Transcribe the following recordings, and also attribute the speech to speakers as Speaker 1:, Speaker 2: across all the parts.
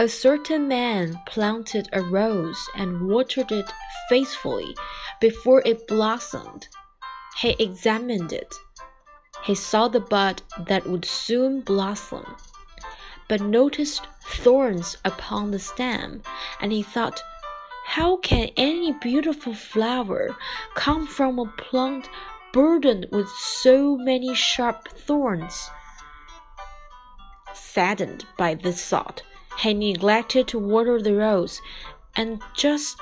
Speaker 1: A certain man planted a rose and watered it faithfully before it blossomed. He examined it. He saw the bud that would soon blossom, but noticed thorns upon the stem, and he thought, How can any beautiful flower come from a plant burdened with so many sharp thorns? Saddened by this thought, he neglected to water the rose, and just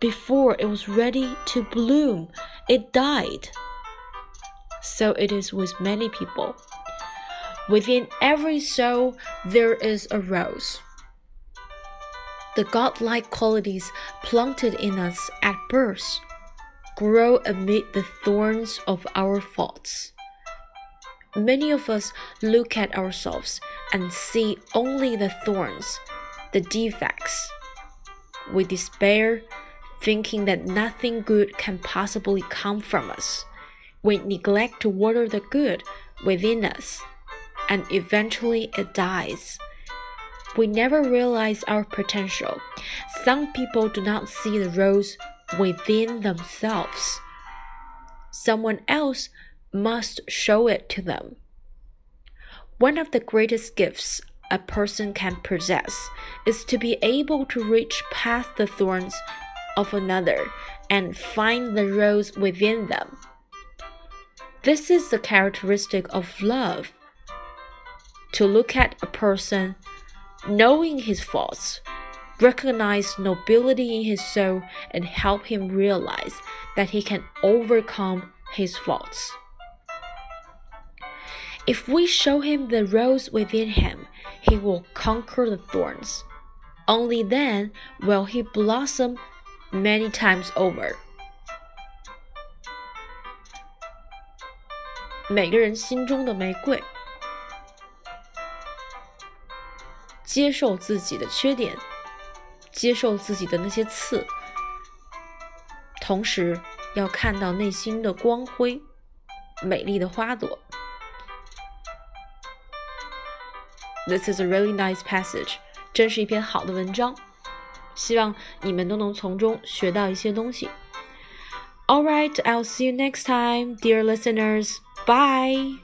Speaker 1: before it was ready to bloom, it died. So it is with many people. Within every soul, there is a rose. The godlike qualities planted in us at birth grow amid the thorns of our faults. Many of us look at ourselves and see only the thorns, the defects. We despair, thinking that nothing good can possibly come from us. We neglect to water the good within us, and eventually it dies. We never realize our potential. Some people do not see the rose within themselves. Someone else must show it to them. One of the greatest gifts a person can possess is to be able to reach past the thorns of another and find the rose within them. This is the characteristic of love. To look at a person, knowing his faults, recognize nobility in his soul, and help him realize that he can overcome his faults. If we show him the rose within him, he will conquer the thorns. Only then will he blossom many times over. 每个人心中的玫瑰，接受自己的缺点，接受自己的那些刺，同时要看到内心的光辉，美丽的花朵。 This is a really nice passage，真是一篇好的文章，希望你们都能从中学到一些东西。All right, I'll see you next time, dear listeners. Bye.